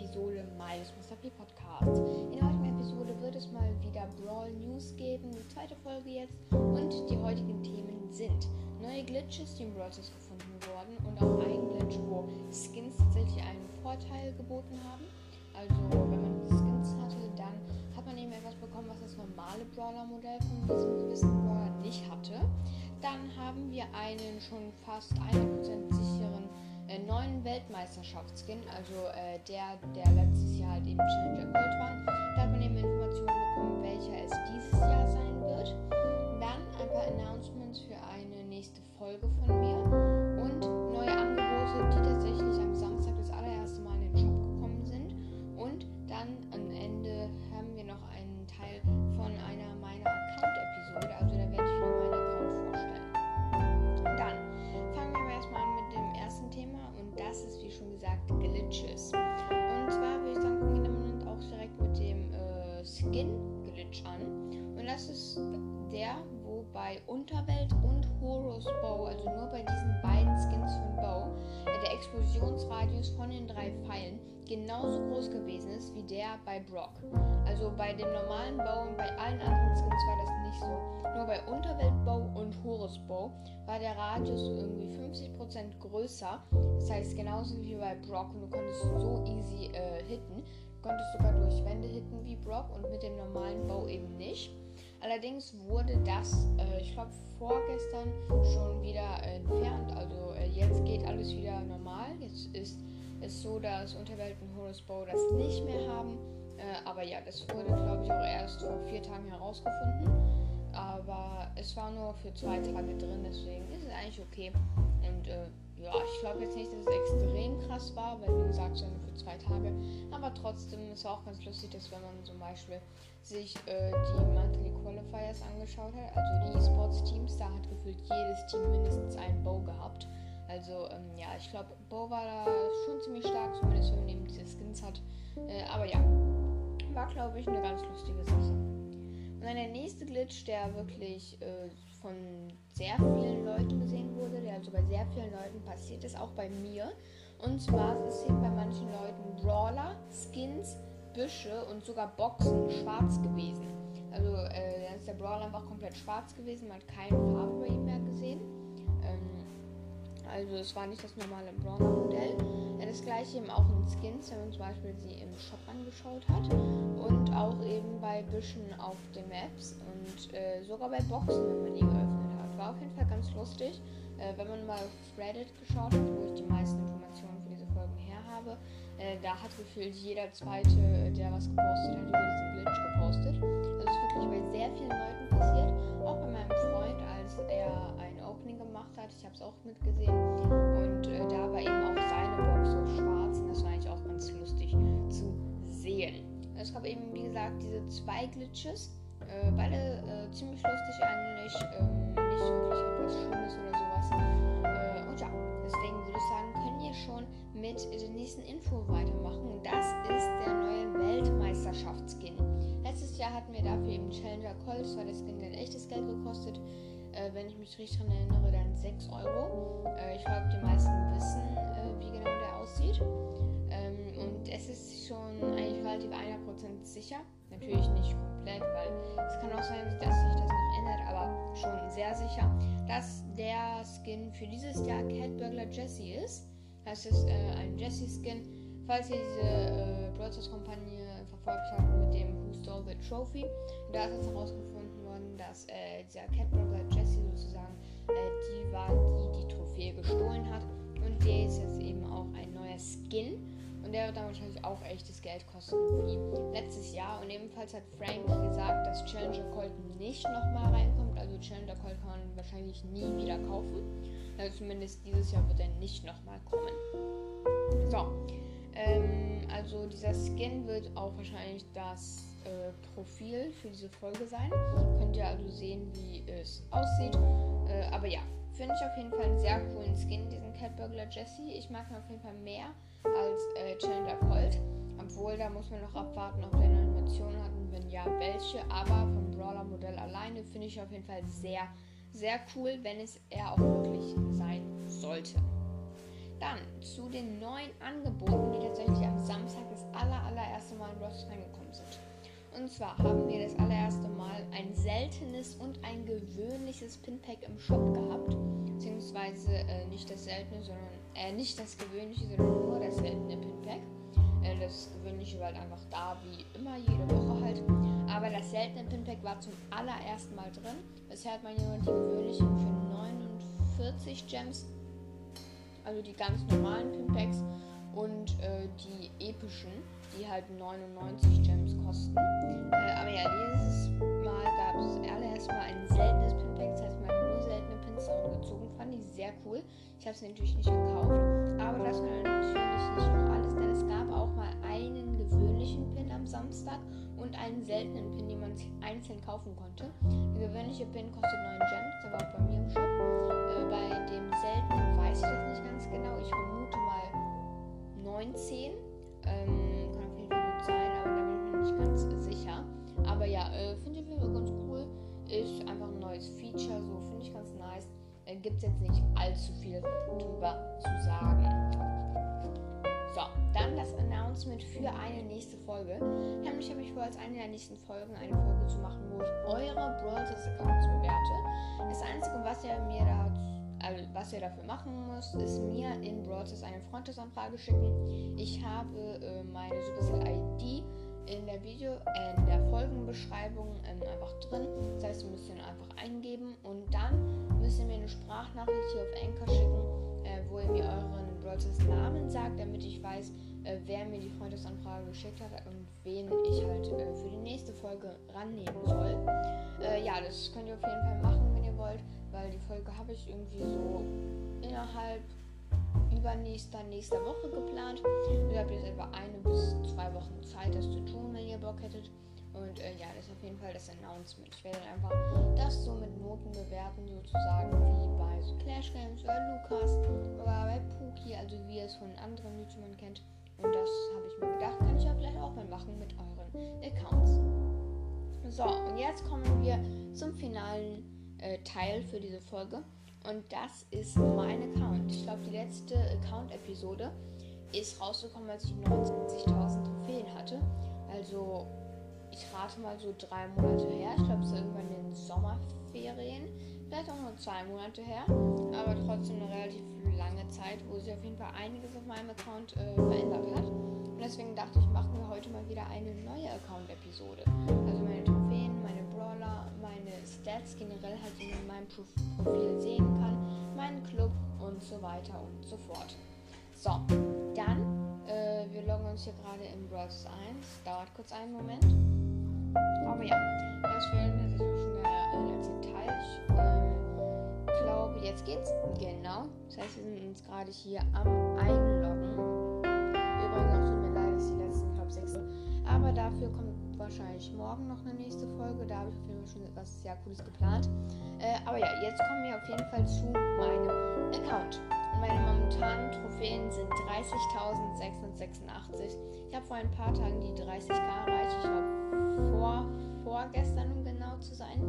Episode meines. P Podcasts. In der heutigen Episode wird es mal wieder Brawl News geben, die zweite Folge jetzt. Und die heutigen Themen sind neue Glitches, die im Brawl gefunden wurden und auch ein Glitch, wo Skins tatsächlich einen Vorteil geboten haben. Also wenn man Skins hatte, dann hat man eben etwas bekommen, was das normale Brawler-Modell von diesem gewissen Brawler nicht hatte. Dann haben wir einen schon fast 100% sicheren äh, neuen Weltmeisterschaftsskin, also äh, der, der letztes Jahr halt eben Challenger Gold war. Da hat man eben Informationen bekommen, welcher es dieses Jahr sein wird. Dann ein paar Announcements für eine nächste Folge von genauso groß gewesen ist wie der bei Brock. Also bei dem normalen Bow und bei allen anderen Skins war das nicht so. Nur bei Unterweltbow und Horusbow war der Radius irgendwie 50% größer. Das heißt genauso wie bei Brock und du konntest so easy äh, hitten. Du konntest sogar durch Wände hitten wie Brock und mit dem normalen Bow eben nicht. Allerdings wurde das, äh, ich glaube, vorgestern schon wieder entfernt. Also äh, jetzt geht alles wieder normal. Jetzt ist es so, dass Unterwelt und Horus Bow das nicht mehr haben. Äh, aber ja, das wurde, glaube ich, auch erst vor vier Tagen herausgefunden. Aber es war nur für zwei Tage drin, deswegen ist es eigentlich okay. Und äh, ja, ich glaube jetzt nicht, dass es extrem krass war, weil wie gesagt, es war nur für zwei Tage. Aber trotzdem, es war auch ganz lustig, dass wenn man zum Beispiel sich äh, die Monthly Qualifiers angeschaut hat, also die E-Sports-Teams, da hat gefühlt jedes Team mindestens einen Bow gehabt. Also ähm, ja, ich glaube, Bow war da schon ziemlich stark, zumindest wenn man eben diese Skins hat. Äh, aber ja, war glaube ich eine ganz lustige Sache. Und dann der nächste Glitch, der wirklich äh, von sehr vielen Leuten gesehen wurde, der also bei sehr vielen Leuten passiert ist, auch bei mir. Und zwar ist hier bei manchen Leuten Brawler, Skins, Büsche und sogar Boxen schwarz gewesen. Also äh, dann ist der Brawler einfach komplett schwarz gewesen, man hat keine Farbe bei ihm mehr gesehen. Ähm, also es war nicht das normale Brawler-Modell. Ja, das gleiche eben auch in Skins, wenn man zum Beispiel sie im Shop angeschaut hat. Und auch eben bei Büschen auf den Maps und äh, sogar bei Boxen, wenn man die geöffnet hat. War auf jeden Fall ganz lustig. Äh, wenn man mal auf Reddit geschaut hat, wo ich die meisten Informationen für diese Folgen her habe, äh, da hat gefühlt jeder zweite, der was gepostet hat, über diesen Glitch gepostet. Also es ist wirklich bei sehr vielen Leuten passiert. Auch bei meinem Freund, als er ein gemacht hat. Ich habe es auch mitgesehen. Und äh, da war eben auch seine Box so schwarz. Und das war eigentlich auch ganz lustig zu sehen. Es gab eben, wie gesagt, diese zwei Glitches. Äh, beide äh, ziemlich lustig eigentlich. Ähm, nicht wirklich etwas Schlimmes oder sowas. Äh, und ja, deswegen würde ich sagen, können wir schon mit der nächsten Info weitermachen. Und das ist der neue Weltmeisterschaftsskin. Letztes Jahr hatten wir dafür eben Challenger Colt. Das war der Skin, der echtes Geld gekostet. Äh, wenn ich mich richtig daran erinnere, dann 6 Euro. Äh, ich glaube, die meisten wissen, äh, wie genau der aussieht. Ähm, und es ist schon eigentlich relativ 100% sicher. Natürlich nicht komplett, weil es kann auch sein, dass sich das noch ändert, aber schon sehr sicher, dass der Skin für dieses Jahr Cat Burglar Jessie ist. Das ist äh, ein Jessie-Skin. Falls ihr diese äh, Kampagne verfolgt habt mit dem Who Stole the Trophy, da ist es herausgefunden worden, dass äh, dieser Cat war, die die Trophäe gestohlen hat. Und der ist jetzt eben auch ein neuer Skin. Und der wird dann wahrscheinlich auch echtes Geld kosten wie letztes Jahr. Und ebenfalls hat Frank gesagt, dass Challenger Colt nicht nochmal reinkommt. Also Challenger Colt kann man wahrscheinlich nie wieder kaufen. Also zumindest dieses Jahr wird er nicht nochmal kommen. So. Ähm, also dieser Skin wird auch wahrscheinlich das äh, Profil für diese Folge sein. Könnt ihr also sehen, wie es aussieht. Äh, aber ja, finde ich auf jeden Fall einen sehr coolen Skin, diesen Cat Burglar Jesse. Ich mag ihn auf jeden Fall mehr als äh, Challenger Colt. Obwohl, da muss man noch abwarten, ob der eine Animation hat und wenn ja, welche. Aber vom Brawler-Modell alleine finde ich auf jeden Fall sehr, sehr cool, wenn es er auch wirklich sein sollte. dann zu den neuen Angeboten, die tatsächlich am Samstag das aller, allererste Mal in Ross reingekommen sind. Und zwar haben wir das allererste Mal ein seltenes und ein gewöhnliches Pinpack im Shop gehabt. Beziehungsweise äh, nicht das seltene, sondern äh, nicht das gewöhnliche, sondern nur das seltene Pinpack. Äh, das gewöhnliche war halt einfach da, wie immer, jede Woche halt. Aber das seltene Pinpack war zum allerersten Mal drin. Bisher hat man ja nur die gewöhnlichen für 49 Gems. Also die ganz normalen Pinpacks und äh, die epischen die halt 99 Gems kosten. Äh, aber ja, dieses Mal gab es allererst mal ein seltenes Pinpack, das heißt, man hat nur seltene Pins gezogen. Fand ich sehr cool. Ich habe es natürlich nicht gekauft, aber das war natürlich nicht nur alles, denn es gab auch mal einen gewöhnlichen Pin am Samstag und einen seltenen Pin, den man einzeln kaufen konnte. Der gewöhnliche Pin kostet 9 Gems, der war auch bei mir im Shop. Äh, bei dem seltenen weiß ich das nicht ganz genau. Ich vermute mal 19. Ähm, ja, äh, finde ich auf ganz cool. Ist einfach ein neues Feature, so finde ich ganz nice. Äh, Gibt es jetzt nicht allzu viel drüber zu sagen. So, dann das Announcement für eine nächste Folge. Nämlich habe ich vor, als eine der nächsten Folgen eine Folge zu machen, wo ich eure Brawl Accounts bewerte. Das Einzige, was ihr mir da also was ihr dafür machen müsst, ist mir in Brawl eine Freundesanfrage schicken. Ich habe äh, meine Supercell-ID in der Video, äh, in der Folgenbeschreibung ähm, einfach drin. Das heißt, ihr müsst ihn einfach eingeben und dann müsst ihr mir eine Sprachnachricht hier auf Anchor schicken, äh, wo ihr mir euren Brawl Namen sagt, damit ich weiß, äh, wer mir die Freundesanfrage geschickt hat und wen ich halt äh, für die nächste Folge rannehmen soll. Äh, ja, das könnt ihr auf jeden Fall machen, wenn ihr wollt weil die Folge habe ich irgendwie so innerhalb übernächster, nächster Woche geplant. Ihr habt jetzt etwa eine bis zwei Wochen Zeit, das zu tun, wenn ihr Bock hättet. Und äh, ja, das ist auf jeden Fall das Announcement. Ich werde einfach das so mit Noten bewerten, sozusagen wie bei so Clash Games oder Lukas oder bei Pookie, also wie ihr es von anderen YouTubern kennt. Und das habe ich mir gedacht, kann ich ja vielleicht auch mal machen mit euren Accounts. So, und jetzt kommen wir zum finalen äh, Teil für diese Folge. Und das ist mein Account. Ich glaube, die letzte Account-Episode ist rausgekommen, als ich 29.000 Trophäen hatte. Also, ich rate mal so drei Monate her. Ich glaube, es ist irgendwann in den Sommerferien. Vielleicht auch nur zwei Monate her. Aber trotzdem eine relativ lange Zeit, wo sich auf jeden Fall einiges auf meinem Account äh, verändert hat. Und deswegen dachte ich, machen wir heute mal wieder eine neue Account-Episode. Also meine Trophäen, meine Brawler, meine Stats generell halt in meinem Profil sehen meinen Club und so weiter und so fort. So, dann, äh, wir loggen uns hier gerade in Bros 1. Dauert kurz einen Moment. Aber ja, das wäre natürlich schon der letzte Teil. Ich äh, glaube, jetzt geht's. Genau. Das heißt, wir sind uns gerade hier am Einloggen. Übrigens auch tut mir leid, dass die letzten, glaube sechs. Aber dafür kommt wahrscheinlich morgen noch eine nächste Folge. Da habe ich auf jeden Fall schon etwas sehr Cooles geplant. Äh, aber ja, jetzt kommen wir auf jeden Fall zu meinem Account. meine momentanen Trophäen sind 30.686. Ich habe vor ein paar Tagen die 30k erreicht. Ich glaube, vor, vorgestern, um genau zu sein.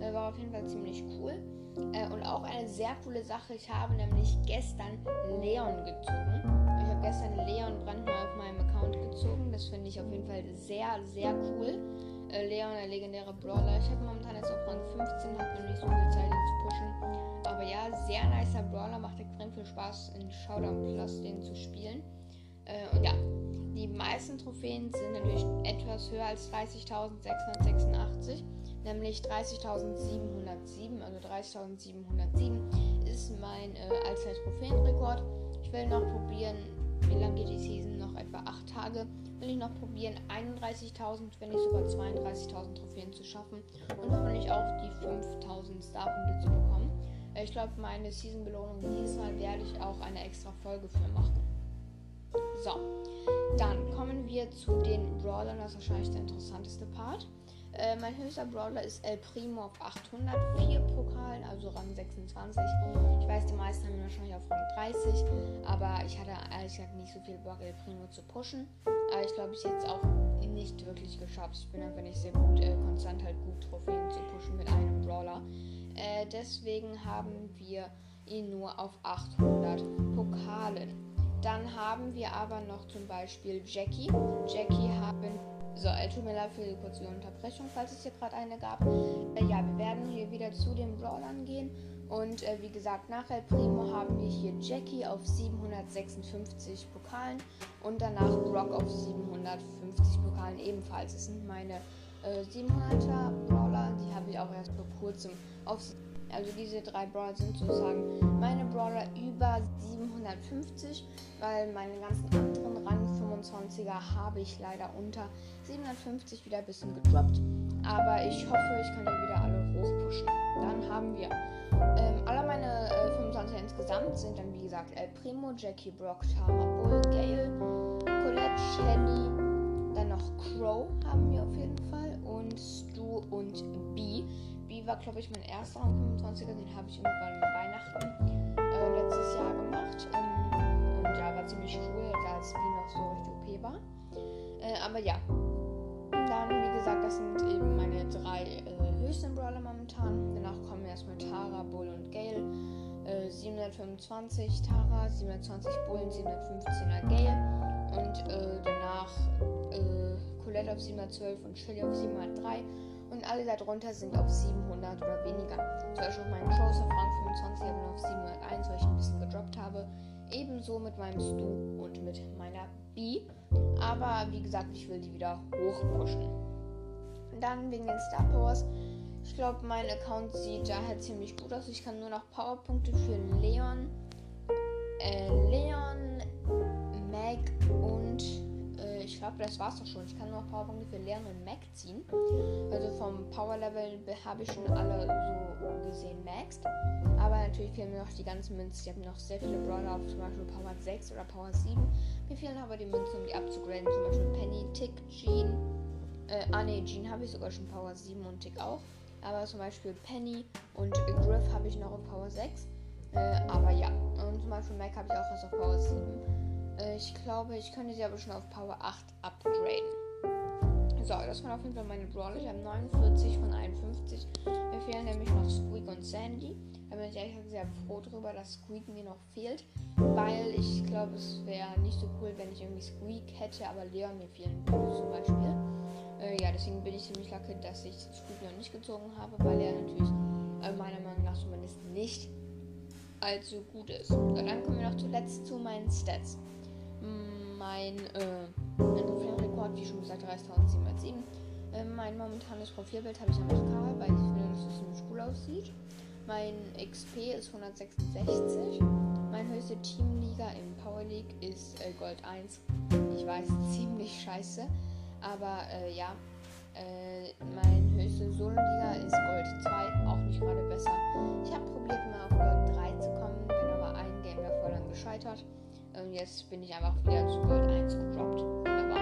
Äh, war auf jeden Fall ziemlich cool. Äh, und auch eine sehr coole Sache. Ich habe nämlich gestern Leon gezogen. Ich habe gestern Leon brandneu auf meinem Account gezogen. Das finde ich auf jeden Fall sehr, sehr cool. Äh, Leon, der legendäre Brawler. Ich habe momentan jetzt auf Rang 15, hat mir nicht so viel Zeit, ihn zu pushen. Aber ja, sehr nicer Brawler. Macht extrem viel Spaß, in Showdown Plus den zu spielen. Äh, und ja, die meisten Trophäen sind natürlich etwas höher als 30.686 nämlich 30.707. Also 30.707 ist mein äh, allzeit Trophäenrekord. Ich will noch probieren, wie lange geht die Season? Noch etwa 8 Tage. Will ich noch probieren, 31.000, wenn nicht sogar 32.000 Trophäen zu schaffen und hoffentlich auch die 5.000 Starpunkte zu bekommen. Äh, ich glaube, meine Season-Belohnung dieses Mal werde ich auch eine extra Folge für machen. So, dann kommen wir zu den Brawlern, das ist wahrscheinlich der interessanteste Part. Äh, mein höchster Brawler ist El Primo auf 804 Pokalen, also Rang 26. Ich weiß, die meisten haben ihn wahrscheinlich auf Rang 30, aber ich hatte ehrlich gesagt nicht so viel Bock, El Primo zu pushen. Aber ich glaube, ich jetzt auch nicht wirklich geschafft. Ich bin einfach nicht sehr gut, äh, konstant halt gut Trophäen zu pushen mit einem Brawler. Äh, deswegen haben wir ihn nur auf 800 Pokalen. Dann haben wir aber noch zum Beispiel Jackie. Jackie haben. So, äh, tut mir leid für die kurze Unterbrechung, falls es hier gerade eine gab. Äh, ja, wir werden hier wieder zu den Brawlern gehen. Und äh, wie gesagt, nach El Primo haben wir hier Jackie auf 756 Pokalen und danach Brock auf 750 Pokalen ebenfalls. Das sind meine äh, 700er Brawler, die habe ich auch erst vor kurzem auf. Also diese drei Brawler sind sozusagen meine Brawler über 750, weil meine ganzen anderen Rang 25er habe ich leider unter 750 wieder ein bisschen gedroppt. Aber ich hoffe, ich kann die wieder alle hochpushen. Dann haben wir ähm, alle meine äh, 25 insgesamt sind dann wie gesagt El Primo, Jackie, Brock, Tara, Bull, Gale, Colette, Shelly, dann noch Crow haben wir auf jeden Fall und Stu und B. B war glaube ich mein erster Rang 25er, den habe ich irgendwann Weihnachten äh, letztes Jahr gemacht. Ähm, und ja, war ziemlich cool, als B noch so richtig OP war. Äh, aber ja, dann wie gesagt, das sind eben meine drei äh, höchsten Brawler momentan. Danach kommen erstmal Tara, Bull und Gale. Äh, 725 Tara, 720 Bull, 715er Gale. Und äh, danach äh, Colette auf 712 und Shelly auf 703. Und alle darunter sind auf 700 oder weniger. Zum Beispiel mein Crows auf Rang 25 aber auf 701, weil ich ein bisschen gedroppt habe. Ebenso mit meinem Stu und mit meiner B. Aber wie gesagt, ich will die wieder hochpushen. Dann wegen den Star Powers. Ich glaube, mein Account sieht daher ziemlich gut aus. Ich kann nur noch Powerpunkte für Leon, äh, Leon, Meg und ich glaube, das war's doch schon. Ich kann nur noch Powerpunkte für Leon und Meg ziehen. Also vom Power Level habe ich schon alle so gesehen maxed. Aber natürlich fehlen mir noch die ganzen Münzen. Ich habe noch sehr viele Brawler auf zum Beispiel Power 6 oder Power 7. Mir fehlen aber die Münzen, um die abzugraden. Zum Beispiel Penny, Tick, Jean. Äh, ah ne, Jean habe ich sogar schon Power 7 und Tick auch. Aber zum Beispiel Penny und Griff habe ich noch auf Power 6. Äh, aber ja. Und zum Beispiel Mac habe ich auch erst auf Power 7. Äh, ich glaube, ich könnte sie aber schon auf Power 8 upgraden. So, das waren auf jeden Fall meine Brawler. Ich habe 49 von 51. Mir fehlen nämlich noch Squeak und Sandy. Da bin ich ehrlich gesagt sehr froh drüber, dass Squeak mir noch fehlt. Weil ich glaube, es wäre nicht so cool, wenn ich irgendwie Squeak hätte, aber Leon mir fehlen würde zum Beispiel. Äh, ja, deswegen bin ich ziemlich lucky, dass ich Squeak noch nicht gezogen habe, weil er natürlich äh, meiner Meinung nach zumindest nicht allzu gut ist. Und dann kommen wir noch zuletzt zu meinen Stats. Mein, äh, mein Trophäenrekord, wie schon gesagt, 3707. Äh, mein momentanes Profilbild habe ich am FK, weil ich finde, dass es ziemlich cool aussieht. Mein XP ist 166. Mein höchste Teamliga im Power League ist äh, Gold 1. Ich weiß, ziemlich scheiße. Aber äh, ja, äh, mein höchste Solo-Liga ist Gold 2, auch nicht gerade besser. Ich habe probiert, mal auf Gold 3 zu kommen, bin aber ein Game davor dann gescheitert. Und jetzt bin ich einfach wieder zu Gold 1 gedroppt. Wunderbar.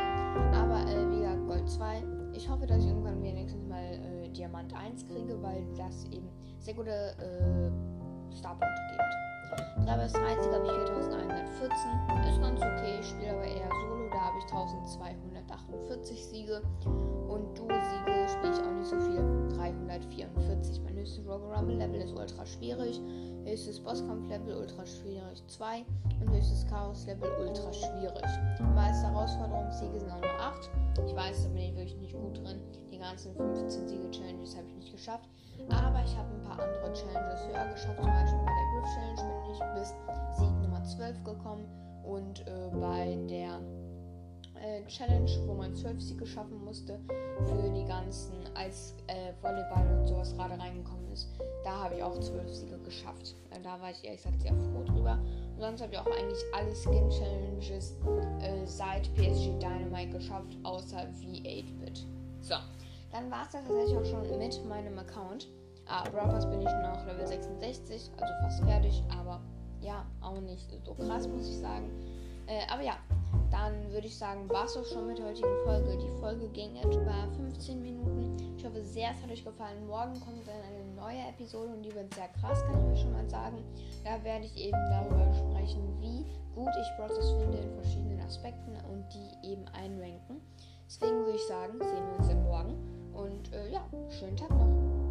Aber äh, wie gesagt, Gold 2. Ich hoffe, dass ich irgendwann wenigstens mal äh, Diamant 1 kriege, weil das eben sehr gute äh, Starpunkte gibt. 3 bis 30 habe ich 4114. Ist ganz okay, ich spiele aber eher Solo, da habe ich 1248 Siege. Und Duo-Siege spiele ich auch nicht so viel. 344. Mein höchstes Robo Rumble Level ist ultra schwierig. Höchstes Bosskampf Level ultra schwierig 2. Und höchstes Chaos Level ultra schwierig. Meiste Herausforderungssiege sind auch nur 8. Ich weiß, da bin ich wirklich nicht gut drin. Die ganzen 15 Siege-Challenges habe ich nicht geschafft. Aber ich habe ein paar andere Challenges höher geschafft. Zum Beispiel bei der Griff Challenge bin ich bis Sieg Nummer 12 gekommen. Und äh, bei der Challenge, wo man 12 Siege schaffen musste, für die ganzen, als äh, Volleyball und sowas gerade reingekommen ist, da habe ich auch 12 Siege geschafft. Äh, da war ich ehrlich gesagt sehr froh drüber. Und sonst habe ich auch eigentlich alle Skin Challenges äh, seit PSG Dynamite geschafft, außer V8-Bit. So, dann war es das tatsächlich auch schon mit meinem Account. Ah, Brawl bin ich noch Level 66, also fast fertig, aber ja, auch nicht so krass, muss ich sagen. Äh, aber ja, dann würde ich sagen, war es auch schon mit der heutigen Folge. Die Folge ging etwa 15 Minuten. Ich hoffe sehr, es hat euch gefallen. Morgen kommt dann eine neue Episode und die wird sehr krass, kann ich mir schon mal sagen. Da werde ich eben darüber sprechen, wie gut ich Brothers finde in verschiedenen Aspekten und die eben einranken. Deswegen würde ich sagen, sehen wir uns dann morgen. Und äh, ja, schönen Tag noch.